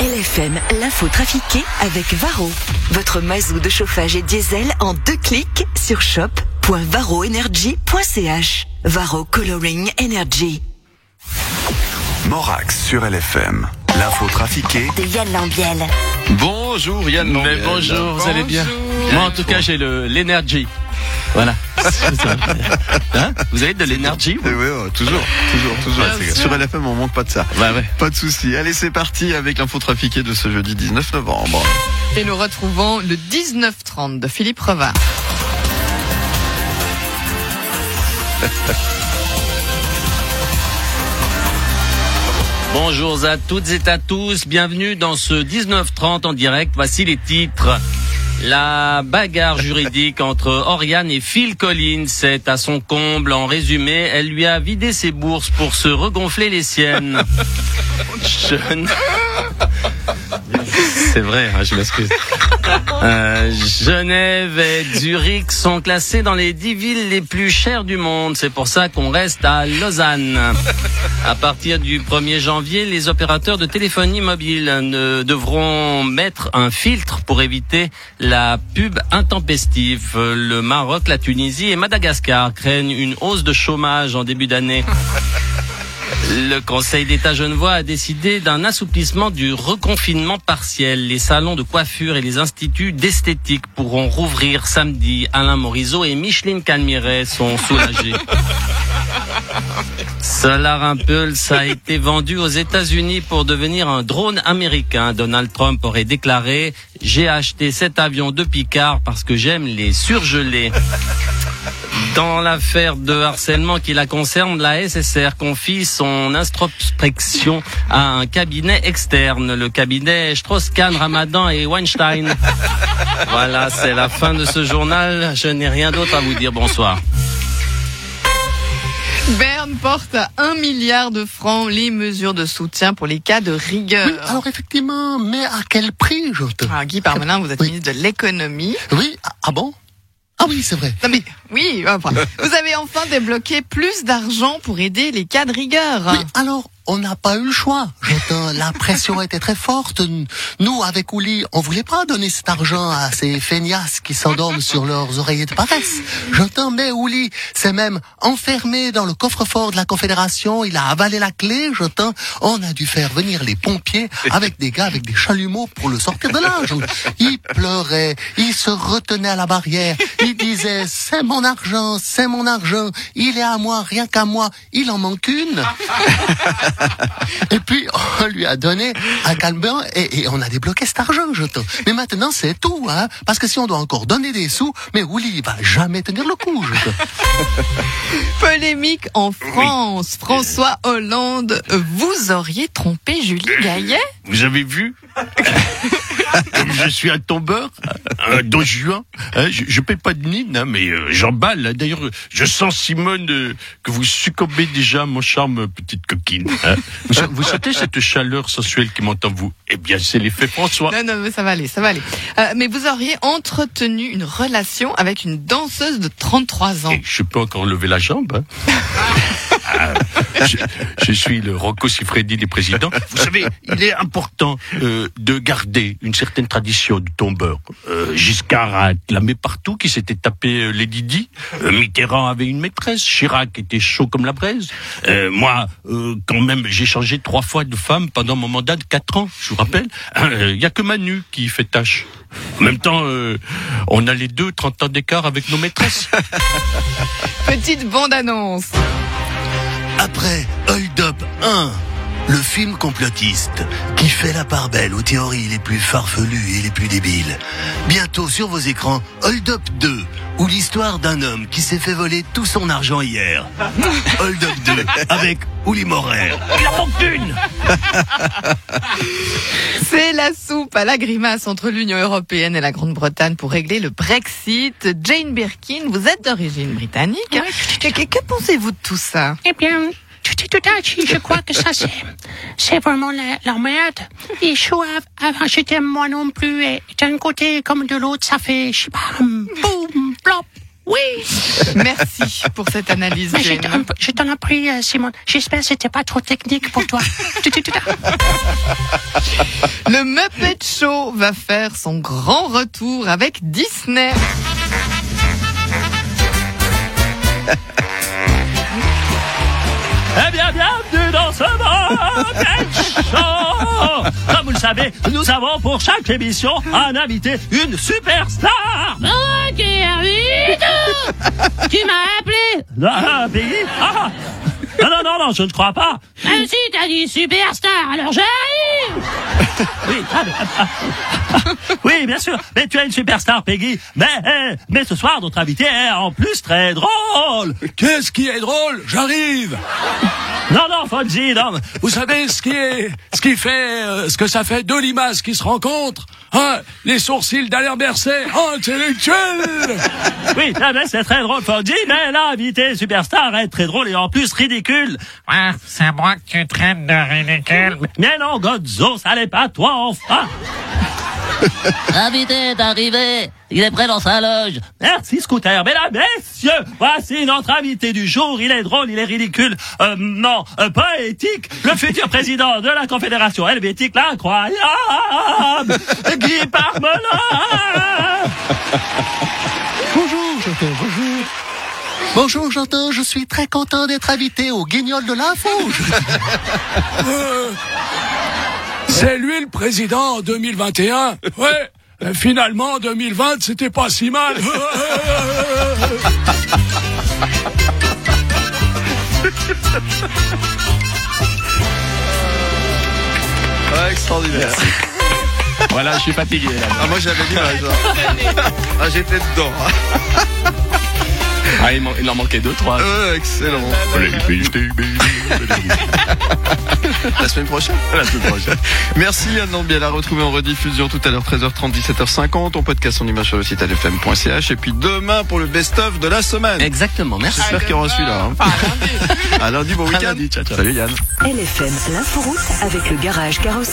LFM, l'info trafiquée avec Varro. Votre mazou de chauffage et diesel en deux clics sur shop.varroenergy.ch. Varro Coloring Energy. Morax sur LFM. L'info trafiquée De Yann Lambiel. Bonjour Yann Mais Lambiel. bonjour, vous allez bien? Moi en tout cas j'ai le l'énergie. Voilà. Hein vous avez de l'énergie Eh oui, toujours, toujours, toujours. Sur LFM, on manque pas de ça. Bah ouais. Pas de souci. Allez, c'est parti avec l'info trafiquée de ce jeudi 19 novembre. Et nous retrouvons le 1930 de Philippe Revard. Bonjour à toutes et à tous, bienvenue dans ce 1930 en direct. Voici les titres. La bagarre juridique entre Oriane et Phil Collins est à son comble. En résumé, elle lui a vidé ses bourses pour se regonfler les siennes. Jeune. C'est vrai, hein, je m'excuse. Euh, Genève et Zurich sont classés dans les dix villes les plus chères du monde. C'est pour ça qu'on reste à Lausanne. À partir du 1er janvier, les opérateurs de téléphonie mobile ne devront mettre un filtre pour éviter la pub intempestive. Le Maroc, la Tunisie et Madagascar craignent une hausse de chômage en début d'année. Le Conseil d'État genevois a décidé d'un assouplissement du reconfinement partiel. Les salons de coiffure et les instituts d'esthétique pourront rouvrir samedi. Alain Morisot et Micheline Calmiret sont soulagés. Solar Impulse a été vendu aux États-Unis pour devenir un drone américain. Donald Trump aurait déclaré J'ai acheté cet avion de Picard parce que j'aime les surgelés. Dans l'affaire de harcèlement qui la concerne, la SSR confie son introspection à un cabinet externe, le cabinet Strauss-Kahn, Ramadan et Weinstein. Voilà, c'est la fin de ce journal. Je n'ai rien d'autre à vous dire. Bonsoir. Berne porte à 1 milliard de francs les mesures de soutien pour les cas de rigueur. Oui, alors effectivement, mais à quel prix, j'entends Alors, Guy Parmelin, vous êtes Oui. ministre de l'économie. Oui, ah, ah bon? Ah oui, c'est vrai. Non mais oui, enfin, vous avez enfin débloqué plus d'argent pour aider les cas de rigueur. Oui, alors, on n'a pas eu le choix. J'entends, la pression était très forte. Nous, avec Ouli, on voulait pas donner cet argent à ces feignasses qui s'endorment sur leurs oreillers de paresse. J'entends, mais Ouli s'est même enfermé dans le coffre-fort de la Confédération. Il a avalé la clé, j'entends. On a dû faire venir les pompiers avec des gars avec des chalumeaux pour le sortir de là. j'entends. Il pleurait, il se retenait à la barrière. Il disait, c'est mon argent, c'est mon argent. Il est à moi, rien qu'à moi. Il en manque une. Et puis, on lui a donné un calmant et, et on a débloqué cet argent, j'entends. Mais maintenant, c'est tout, hein. Parce que si on doit encore donner des sous, mais Willy, il va jamais tenir le coup, j'entends. Polémique en France. François Hollande, vous auriez trompé Julie Gaillet? Vous avez vu? Comme je suis un tombeur, un don juin, hein, je, je paie pas de mine, hein, mais euh, j'emballe. hein. D'ailleurs, je sens, Simone, euh, que vous succombez déjà à mon charme, petite coquine. hein. Vous, vous sentez cette chaleur sensuelle qui monte en vous? Eh bien, c'est l'effet François. Non, non, mais ça va aller, ça va aller. Euh, mais vous auriez entretenu une relation avec une danseuse de 33 ans. Et je peux encore lever la jambe. hein. Ah, je, je suis le Rocco Siffredi des présidents. Vous savez, il est important euh, de garder une certaine tradition de tombeur. Euh, Giscard a clamé partout qu'il s'était tapé euh, Lady Di. Euh, Mitterrand avait une maîtresse. Chirac était chaud comme la braise. Euh, moi, quand même, j'ai changé trois fois de femme pendant mon mandat de quatre ans. Je vous rappelle. Il y a que Manu qui fait tâche. En même temps, euh, on a les deux 30 ans d'écart avec nos maîtresses. Petite bande-annonce. Après Hold Up 1, le film complotiste qui fait la part belle aux théories les plus farfelues et les plus débiles. Bientôt sur vos écrans, Hold Up 2, ou l'histoire d'un homme qui s'est fait voler tout son argent hier. Hold Up 2, avec Uli Morer. Il en manque une C'est la soupe à la grimace entre l'Union européenne et la Grande-Bretagne pour régler le Brexit. Jane Birkin, vous êtes d'origine britannique. Que, que- que pensez-vous de tout ça? Eh bien, je crois que ça, c'est, c'est vraiment la, la merde. Et je avant, j'étais moi non plus, et d'un côté comme de l'autre, ça fait, je sais pas, boum, plop. Oui, Merci pour cette analyse, mais je t'en, en prie, euh, Simon. J'espère que c'était pas trop technique pour toi. Tout est tout à- Le va faire son grand retour avec Disney. Eh bien, bienvenue dans ce Show Comme vous le savez, nous avons pour chaque émission un invité, une superstar. Ok, Tu m'as appelé. Ah, Peggy Ah Non, non, non, non, je ne crois pas. Même si t'as dit superstar, alors j'arrive. Oui, ah, mais- ah, ah, oui, bien sûr, mais tu es une superstar, Peggy. Mais, eh, mais ce soir, notre invité est en plus très drôle. Qu'est-ce qui est drôle? J'arrive. Non, non, Fonzie, non. Vous savez ce qui est, ce qui fait, euh, ce que ça fait deux limaces qui se rencontrent? Hein? Les sourcils d'Alain Berset, intellectuel! Oui, mais c'est très drôle, Fonzie, mais l'invité superstar est très drôle et en plus ridicule. Ouais, c'est moi que tu traites de ridicule. Mais non, Godzo, ça n'est pas toi, enfin L'invité est arrivé. Il est prêt dans sa loge. Merci, Scooter. Mesdames, messieurs, voici notre invité du jour. Il est drôle, il est ridicule, euh, non, euh, poétique. Le futur président de la Confédération helvétique, l'incroyable Guy Parmelin Bonjour, j'entends, bonjour. Bonjour, j'entends, je suis très content d'être invité au guignol de l'info. Euh, C'est lui le président en 2021 Ouais Euh, Finalement, en 2020, c'était pas si mal. Ah, extraordinaire. Voilà, je suis fatigué là. Ah, moi j'avais dit ça. Ah, j'étais dedans. Ah, il, man- il en manquait deux, trois. Euh, excellent. La semaine prochaine. La semaine prochaine. Merci Anne Lambiel à retrouver en rediffusion tout à l'heure 13h30, 17h50. On podcast en image sur le site lfm.ch et puis demain pour le best-of de la semaine. Exactement, merci. J'espère qu'il y aura celui-là. hein. À lundi, bon À week-end. lundi, ciao, ciao. Salut Yann. LFM, l'inforoute avec le garage carrosserie